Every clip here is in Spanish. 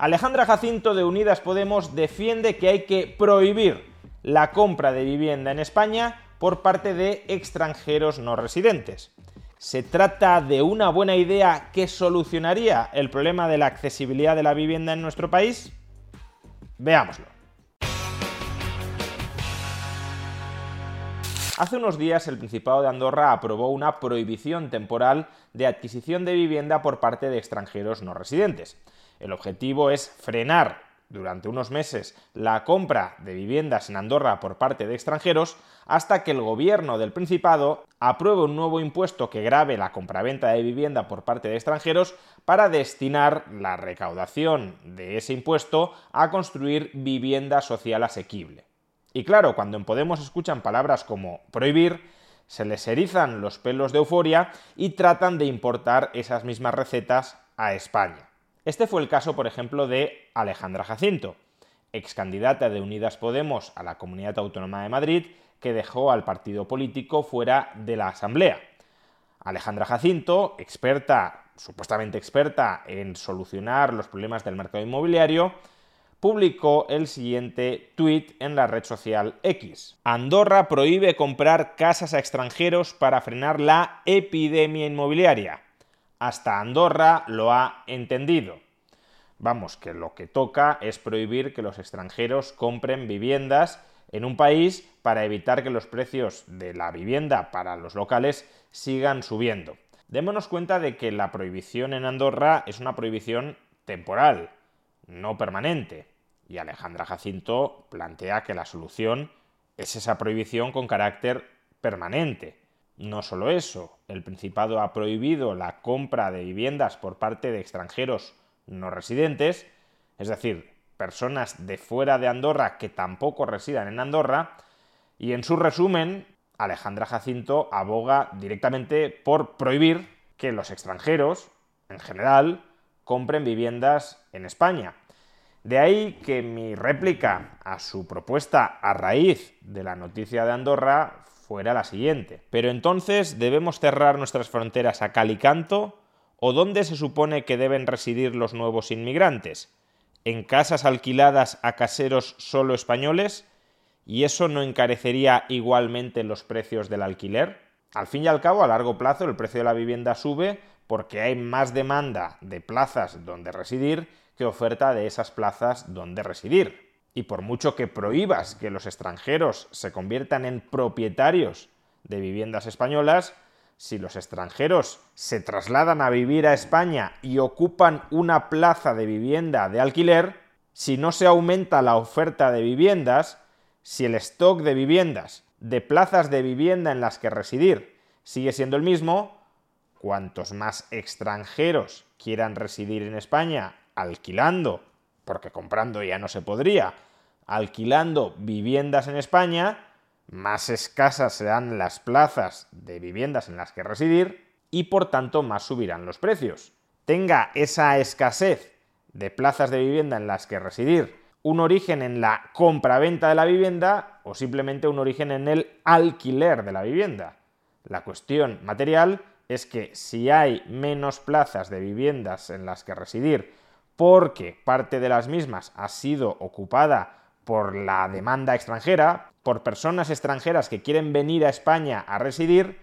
Alejandra Jacinto de Unidas Podemos defiende que hay que prohibir la compra de vivienda en España por parte de extranjeros no residentes. ¿Se trata de una buena idea que solucionaría el problema de la accesibilidad de la vivienda en nuestro país? Veámoslo. Hace unos días el Principado de Andorra aprobó una prohibición temporal de adquisición de vivienda por parte de extranjeros no residentes. El objetivo es frenar durante unos meses la compra de viviendas en Andorra por parte de extranjeros hasta que el gobierno del Principado apruebe un nuevo impuesto que grave la compraventa de vivienda por parte de extranjeros para destinar la recaudación de ese impuesto a construir vivienda social asequible. Y claro, cuando en Podemos escuchan palabras como prohibir, se les erizan los pelos de euforia y tratan de importar esas mismas recetas a España. Este fue el caso, por ejemplo, de Alejandra Jacinto, ex candidata de Unidas Podemos a la Comunidad Autónoma de Madrid, que dejó al partido político fuera de la Asamblea. Alejandra Jacinto, experta, supuestamente experta en solucionar los problemas del mercado inmobiliario, publicó el siguiente tuit en la red social X. Andorra prohíbe comprar casas a extranjeros para frenar la epidemia inmobiliaria. Hasta Andorra lo ha entendido. Vamos, que lo que toca es prohibir que los extranjeros compren viviendas en un país para evitar que los precios de la vivienda para los locales sigan subiendo. Démonos cuenta de que la prohibición en Andorra es una prohibición temporal, no permanente. Y Alejandra Jacinto plantea que la solución es esa prohibición con carácter permanente. No solo eso, el Principado ha prohibido la compra de viviendas por parte de extranjeros no residentes, es decir, personas de fuera de Andorra que tampoco residan en Andorra, y en su resumen, Alejandra Jacinto aboga directamente por prohibir que los extranjeros, en general, compren viviendas en España. De ahí que mi réplica a su propuesta a raíz de la noticia de Andorra fuera la siguiente. Pero entonces, ¿debemos cerrar nuestras fronteras a cal y canto? ¿O dónde se supone que deben residir los nuevos inmigrantes? ¿En casas alquiladas a caseros solo españoles? ¿Y eso no encarecería igualmente los precios del alquiler? Al fin y al cabo, a largo plazo, el precio de la vivienda sube porque hay más demanda de plazas donde residir que oferta de esas plazas donde residir. Y por mucho que prohíbas que los extranjeros se conviertan en propietarios de viviendas españolas, si los extranjeros se trasladan a vivir a España y ocupan una plaza de vivienda de alquiler, si no se aumenta la oferta de viviendas, si el stock de viviendas, de plazas de vivienda en las que residir, sigue siendo el mismo, cuantos más extranjeros quieran residir en España alquilando, porque comprando ya no se podría, alquilando viviendas en España, más escasas serán las plazas de viviendas en las que residir y por tanto más subirán los precios. Tenga esa escasez de plazas de vivienda en las que residir un origen en la compraventa de la vivienda o simplemente un origen en el alquiler de la vivienda. La cuestión material es que si hay menos plazas de viviendas en las que residir porque parte de las mismas ha sido ocupada por la demanda extranjera, por personas extranjeras que quieren venir a España a residir,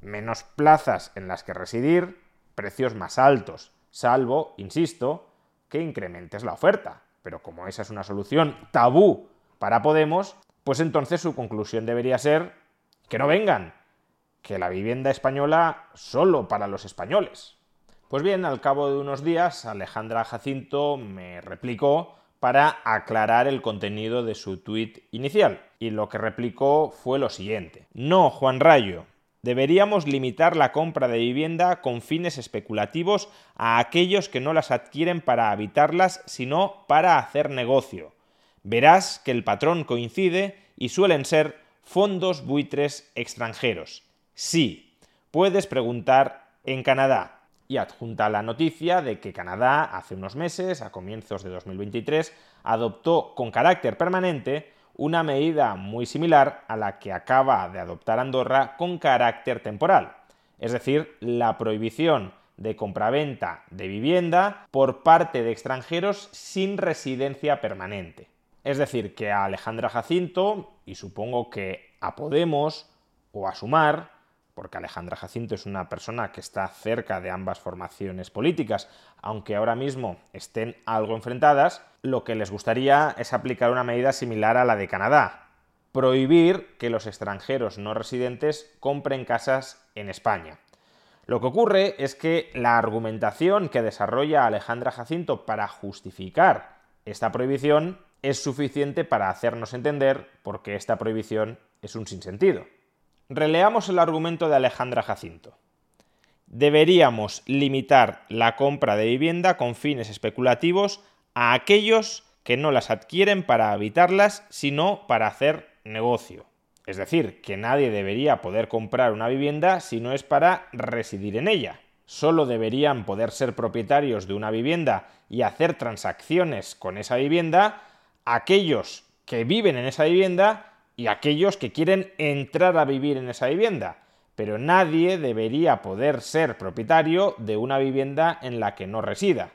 menos plazas en las que residir, precios más altos, salvo, insisto, que incrementes la oferta. Pero como esa es una solución tabú para Podemos, pues entonces su conclusión debería ser que no vengan, que la vivienda española solo para los españoles. Pues bien, al cabo de unos días, Alejandra Jacinto me replicó para aclarar el contenido de su tuit inicial. Y lo que replicó fue lo siguiente. No, Juan Rayo, deberíamos limitar la compra de vivienda con fines especulativos a aquellos que no las adquieren para habitarlas, sino para hacer negocio. Verás que el patrón coincide y suelen ser fondos buitres extranjeros. Sí, puedes preguntar en Canadá. Y adjunta la noticia de que Canadá hace unos meses, a comienzos de 2023, adoptó con carácter permanente una medida muy similar a la que acaba de adoptar Andorra con carácter temporal, es decir, la prohibición de compraventa de vivienda por parte de extranjeros sin residencia permanente. Es decir, que a Alejandra Jacinto, y supongo que a Podemos o a Sumar, porque Alejandra Jacinto es una persona que está cerca de ambas formaciones políticas, aunque ahora mismo estén algo enfrentadas, lo que les gustaría es aplicar una medida similar a la de Canadá, prohibir que los extranjeros no residentes compren casas en España. Lo que ocurre es que la argumentación que desarrolla Alejandra Jacinto para justificar esta prohibición es suficiente para hacernos entender por qué esta prohibición es un sinsentido. Releamos el argumento de Alejandra Jacinto. Deberíamos limitar la compra de vivienda con fines especulativos a aquellos que no las adquieren para habitarlas, sino para hacer negocio. Es decir, que nadie debería poder comprar una vivienda si no es para residir en ella. Solo deberían poder ser propietarios de una vivienda y hacer transacciones con esa vivienda aquellos que viven en esa vivienda y aquellos que quieren entrar a vivir en esa vivienda. Pero nadie debería poder ser propietario de una vivienda en la que no resida.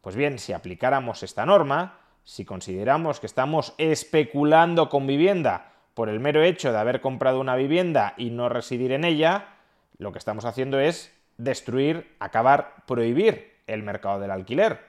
Pues bien, si aplicáramos esta norma, si consideramos que estamos especulando con vivienda por el mero hecho de haber comprado una vivienda y no residir en ella, lo que estamos haciendo es destruir, acabar, prohibir el mercado del alquiler.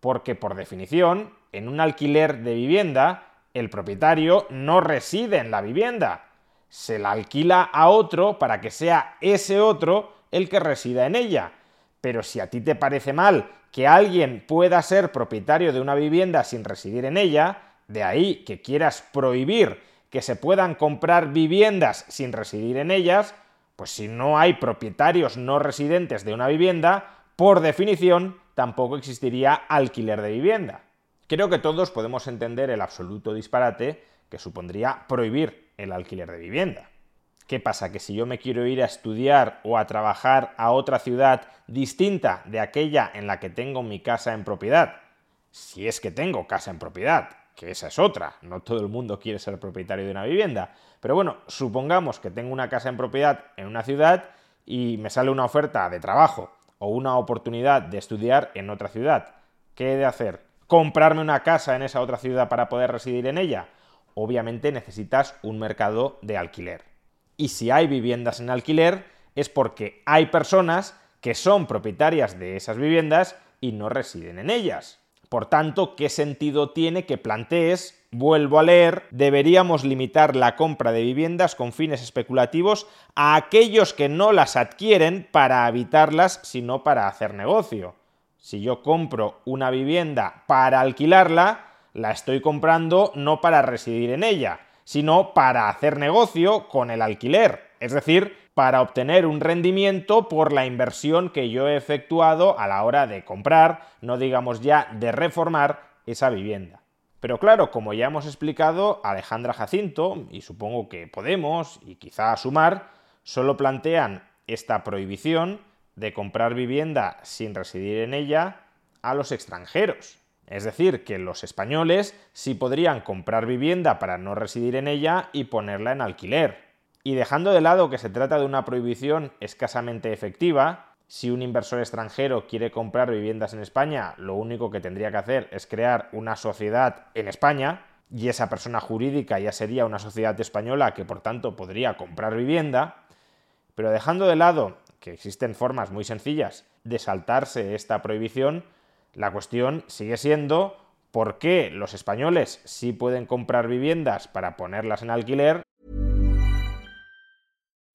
Porque por definición, en un alquiler de vivienda, el propietario no reside en la vivienda, se la alquila a otro para que sea ese otro el que resida en ella. Pero si a ti te parece mal que alguien pueda ser propietario de una vivienda sin residir en ella, de ahí que quieras prohibir que se puedan comprar viviendas sin residir en ellas, pues si no hay propietarios no residentes de una vivienda, por definición tampoco existiría alquiler de vivienda. Creo que todos podemos entender el absoluto disparate que supondría prohibir el alquiler de vivienda. ¿Qué pasa? Que si yo me quiero ir a estudiar o a trabajar a otra ciudad distinta de aquella en la que tengo mi casa en propiedad, si es que tengo casa en propiedad, que esa es otra, no todo el mundo quiere ser propietario de una vivienda, pero bueno, supongamos que tengo una casa en propiedad en una ciudad y me sale una oferta de trabajo o una oportunidad de estudiar en otra ciudad. ¿Qué he de hacer? Comprarme una casa en esa otra ciudad para poder residir en ella? Obviamente necesitas un mercado de alquiler. Y si hay viviendas en alquiler es porque hay personas que son propietarias de esas viviendas y no residen en ellas. Por tanto, ¿qué sentido tiene que plantees, vuelvo a leer, deberíamos limitar la compra de viviendas con fines especulativos a aquellos que no las adquieren para habitarlas, sino para hacer negocio? Si yo compro una vivienda para alquilarla, la estoy comprando no para residir en ella, sino para hacer negocio con el alquiler, es decir, para obtener un rendimiento por la inversión que yo he efectuado a la hora de comprar, no digamos ya de reformar esa vivienda. Pero claro, como ya hemos explicado, Alejandra Jacinto, y supongo que Podemos, y quizá Sumar, solo plantean esta prohibición de comprar vivienda sin residir en ella a los extranjeros. Es decir, que los españoles sí podrían comprar vivienda para no residir en ella y ponerla en alquiler. Y dejando de lado que se trata de una prohibición escasamente efectiva, si un inversor extranjero quiere comprar viviendas en España, lo único que tendría que hacer es crear una sociedad en España, y esa persona jurídica ya sería una sociedad española que por tanto podría comprar vivienda. Pero dejando de lado que existen formas muy sencillas de saltarse esta prohibición, la cuestión sigue siendo por qué los españoles sí pueden comprar viviendas para ponerlas en alquiler.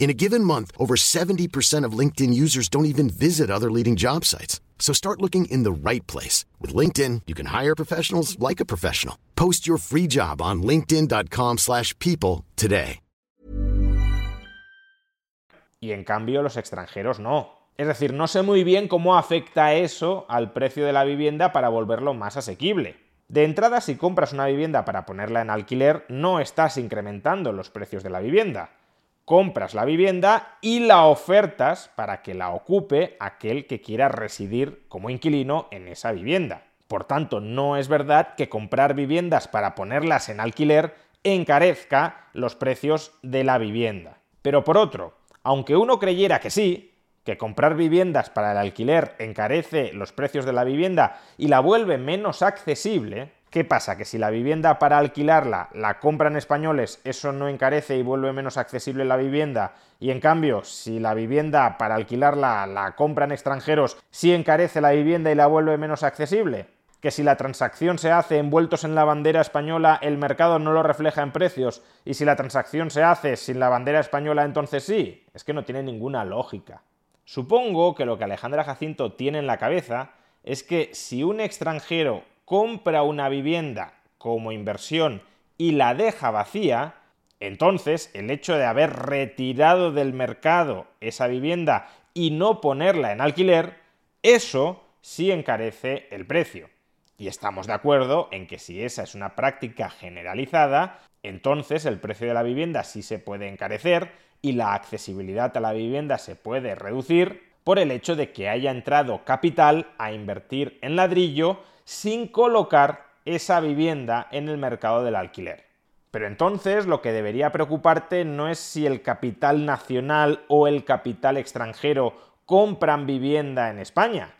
In a given month, over 70% of LinkedIn users don't even visit other leading job sites. So start looking in the right place. With LinkedIn, you can hire professionals like a professional. Post your free job on linkedin.com slash people today. Y en cambio los extranjeros no. Es decir, no sé muy bien cómo afecta eso al precio de la vivienda para volverlo más asequible. De entrada, si compras una vivienda para ponerla en alquiler, no estás incrementando los precios de la vivienda. Compras la vivienda y la ofertas para que la ocupe aquel que quiera residir como inquilino en esa vivienda. Por tanto, no es verdad que comprar viviendas para ponerlas en alquiler encarezca los precios de la vivienda. Pero por otro, aunque uno creyera que sí, que comprar viviendas para el alquiler encarece los precios de la vivienda y la vuelve menos accesible, ¿qué pasa? Que si la vivienda para alquilarla la compran españoles, eso no encarece y vuelve menos accesible la vivienda, y en cambio, si la vivienda para alquilarla la compran extranjeros, sí encarece la vivienda y la vuelve menos accesible que si la transacción se hace envueltos en la bandera española, el mercado no lo refleja en precios, y si la transacción se hace sin la bandera española, entonces sí. Es que no tiene ninguna lógica. Supongo que lo que Alejandra Jacinto tiene en la cabeza es que si un extranjero compra una vivienda como inversión y la deja vacía, entonces el hecho de haber retirado del mercado esa vivienda y no ponerla en alquiler, eso sí encarece el precio. Y estamos de acuerdo en que si esa es una práctica generalizada, entonces el precio de la vivienda sí se puede encarecer y la accesibilidad a la vivienda se puede reducir por el hecho de que haya entrado capital a invertir en ladrillo sin colocar esa vivienda en el mercado del alquiler. Pero entonces lo que debería preocuparte no es si el capital nacional o el capital extranjero compran vivienda en España,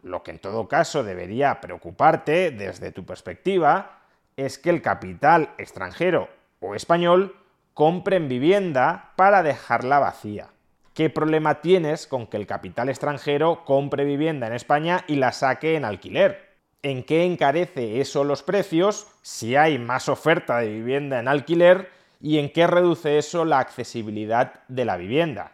lo que en todo caso debería preocuparte desde tu perspectiva es que el capital extranjero o español compren vivienda para dejarla vacía. ¿Qué problema tienes con que el capital extranjero compre vivienda en España y la saque en alquiler? ¿En qué encarece eso los precios si hay más oferta de vivienda en alquiler? ¿Y en qué reduce eso la accesibilidad de la vivienda?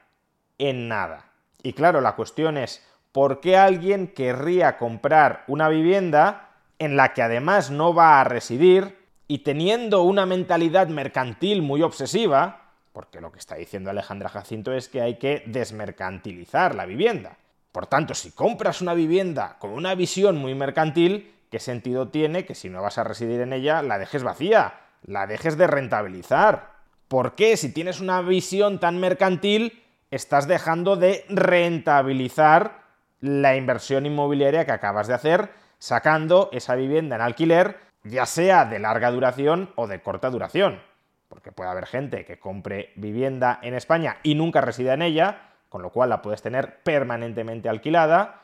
En nada. Y claro, la cuestión es, ¿por qué alguien querría comprar una vivienda en la que además no va a residir y teniendo una mentalidad mercantil muy obsesiva, porque lo que está diciendo Alejandra Jacinto es que hay que desmercantilizar la vivienda. Por tanto, si compras una vivienda con una visión muy mercantil, ¿qué sentido tiene que si no vas a residir en ella la dejes vacía, la dejes de rentabilizar? ¿Por qué si tienes una visión tan mercantil estás dejando de rentabilizar la inversión inmobiliaria que acabas de hacer, sacando esa vivienda en alquiler, ya sea de larga duración o de corta duración. porque puede haber gente que compre vivienda en España y nunca resida en ella, con lo cual la puedes tener permanentemente alquilada,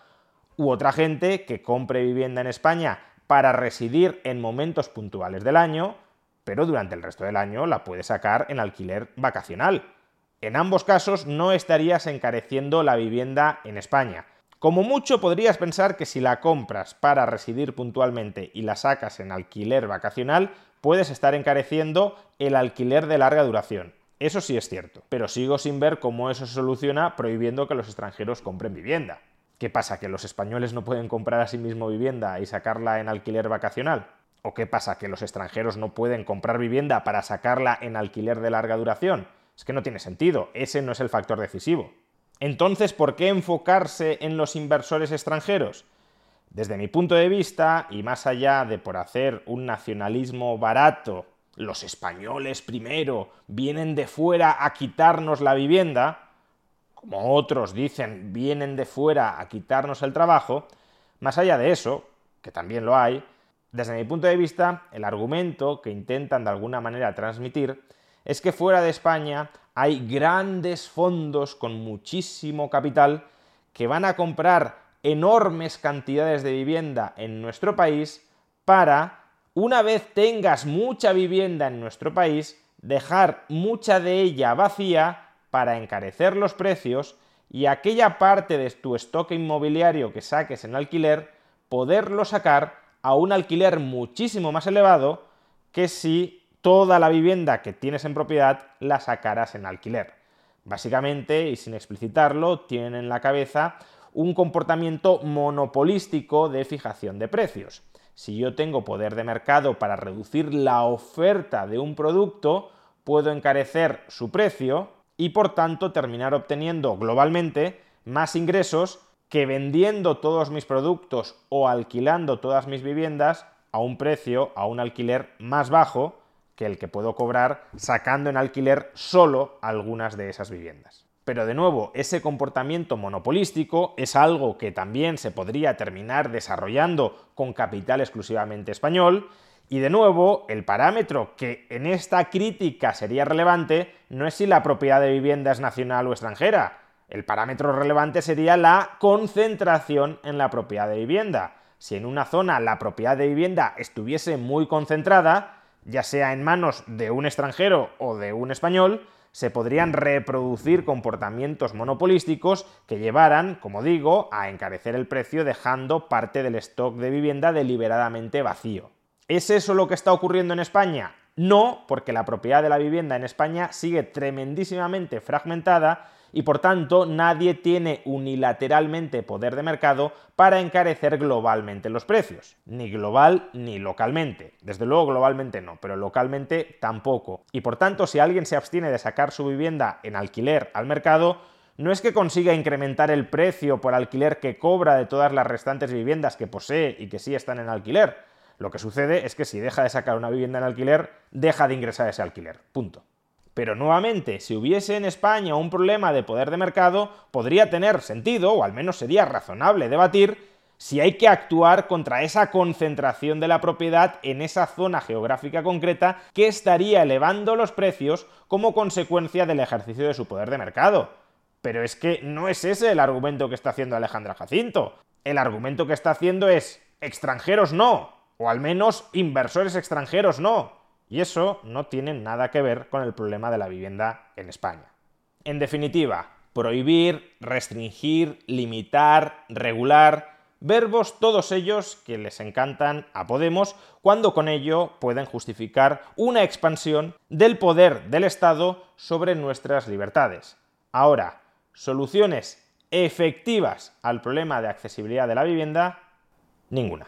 u otra gente que compre vivienda en España para residir en momentos puntuales del año, pero durante el resto del año la puedes sacar en alquiler vacacional. En ambos casos no estarías encareciendo la vivienda en España. Como mucho podrías pensar que si la compras para residir puntualmente y la sacas en alquiler vacacional, puedes estar encareciendo el alquiler de larga duración. Eso sí es cierto, pero sigo sin ver cómo eso se soluciona prohibiendo que los extranjeros compren vivienda. ¿Qué pasa? ¿Que los españoles no pueden comprar a sí mismo vivienda y sacarla en alquiler vacacional? ¿O qué pasa? ¿Que los extranjeros no pueden comprar vivienda para sacarla en alquiler de larga duración? Es que no tiene sentido, ese no es el factor decisivo. Entonces, ¿por qué enfocarse en los inversores extranjeros? Desde mi punto de vista, y más allá de por hacer un nacionalismo barato, los españoles primero vienen de fuera a quitarnos la vivienda, como otros dicen, vienen de fuera a quitarnos el trabajo, más allá de eso, que también lo hay, desde mi punto de vista, el argumento que intentan de alguna manera transmitir es que fuera de España hay grandes fondos con muchísimo capital que van a comprar enormes cantidades de vivienda en nuestro país para, una vez tengas mucha vivienda en nuestro país, dejar mucha de ella vacía para encarecer los precios y aquella parte de tu stock inmobiliario que saques en alquiler, poderlo sacar a un alquiler muchísimo más elevado que si toda la vivienda que tienes en propiedad la sacaras en alquiler. Básicamente, y sin explicitarlo, tienen en la cabeza un comportamiento monopolístico de fijación de precios. Si yo tengo poder de mercado para reducir la oferta de un producto, puedo encarecer su precio y por tanto terminar obteniendo globalmente más ingresos que vendiendo todos mis productos o alquilando todas mis viviendas a un precio, a un alquiler más bajo que el que puedo cobrar sacando en alquiler solo algunas de esas viviendas. Pero de nuevo, ese comportamiento monopolístico es algo que también se podría terminar desarrollando con capital exclusivamente español y de nuevo, el parámetro que en esta crítica sería relevante no es si la propiedad de vivienda es nacional o extranjera. El parámetro relevante sería la concentración en la propiedad de vivienda. Si en una zona la propiedad de vivienda estuviese muy concentrada, ya sea en manos de un extranjero o de un español, se podrían reproducir comportamientos monopolísticos que llevaran, como digo, a encarecer el precio dejando parte del stock de vivienda deliberadamente vacío. ¿Es eso lo que está ocurriendo en España? No, porque la propiedad de la vivienda en España sigue tremendísimamente fragmentada y por tanto nadie tiene unilateralmente poder de mercado para encarecer globalmente los precios, ni global ni localmente. Desde luego globalmente no, pero localmente tampoco. Y por tanto, si alguien se abstiene de sacar su vivienda en alquiler al mercado, no es que consiga incrementar el precio por alquiler que cobra de todas las restantes viviendas que posee y que sí están en alquiler, lo que sucede es que si deja de sacar una vivienda en alquiler, deja de ingresar ese alquiler. Punto. Pero nuevamente, si hubiese en España un problema de poder de mercado, podría tener sentido, o al menos sería razonable debatir, si hay que actuar contra esa concentración de la propiedad en esa zona geográfica concreta que estaría elevando los precios como consecuencia del ejercicio de su poder de mercado. Pero es que no es ese el argumento que está haciendo Alejandra Jacinto. El argumento que está haciendo es extranjeros no, o al menos inversores extranjeros no. Y eso no tiene nada que ver con el problema de la vivienda en España. En definitiva, prohibir, restringir, limitar, regular, verbos todos ellos que les encantan a Podemos cuando con ello pueden justificar una expansión del poder del Estado sobre nuestras libertades. Ahora, soluciones efectivas al problema de accesibilidad de la vivienda, ninguna.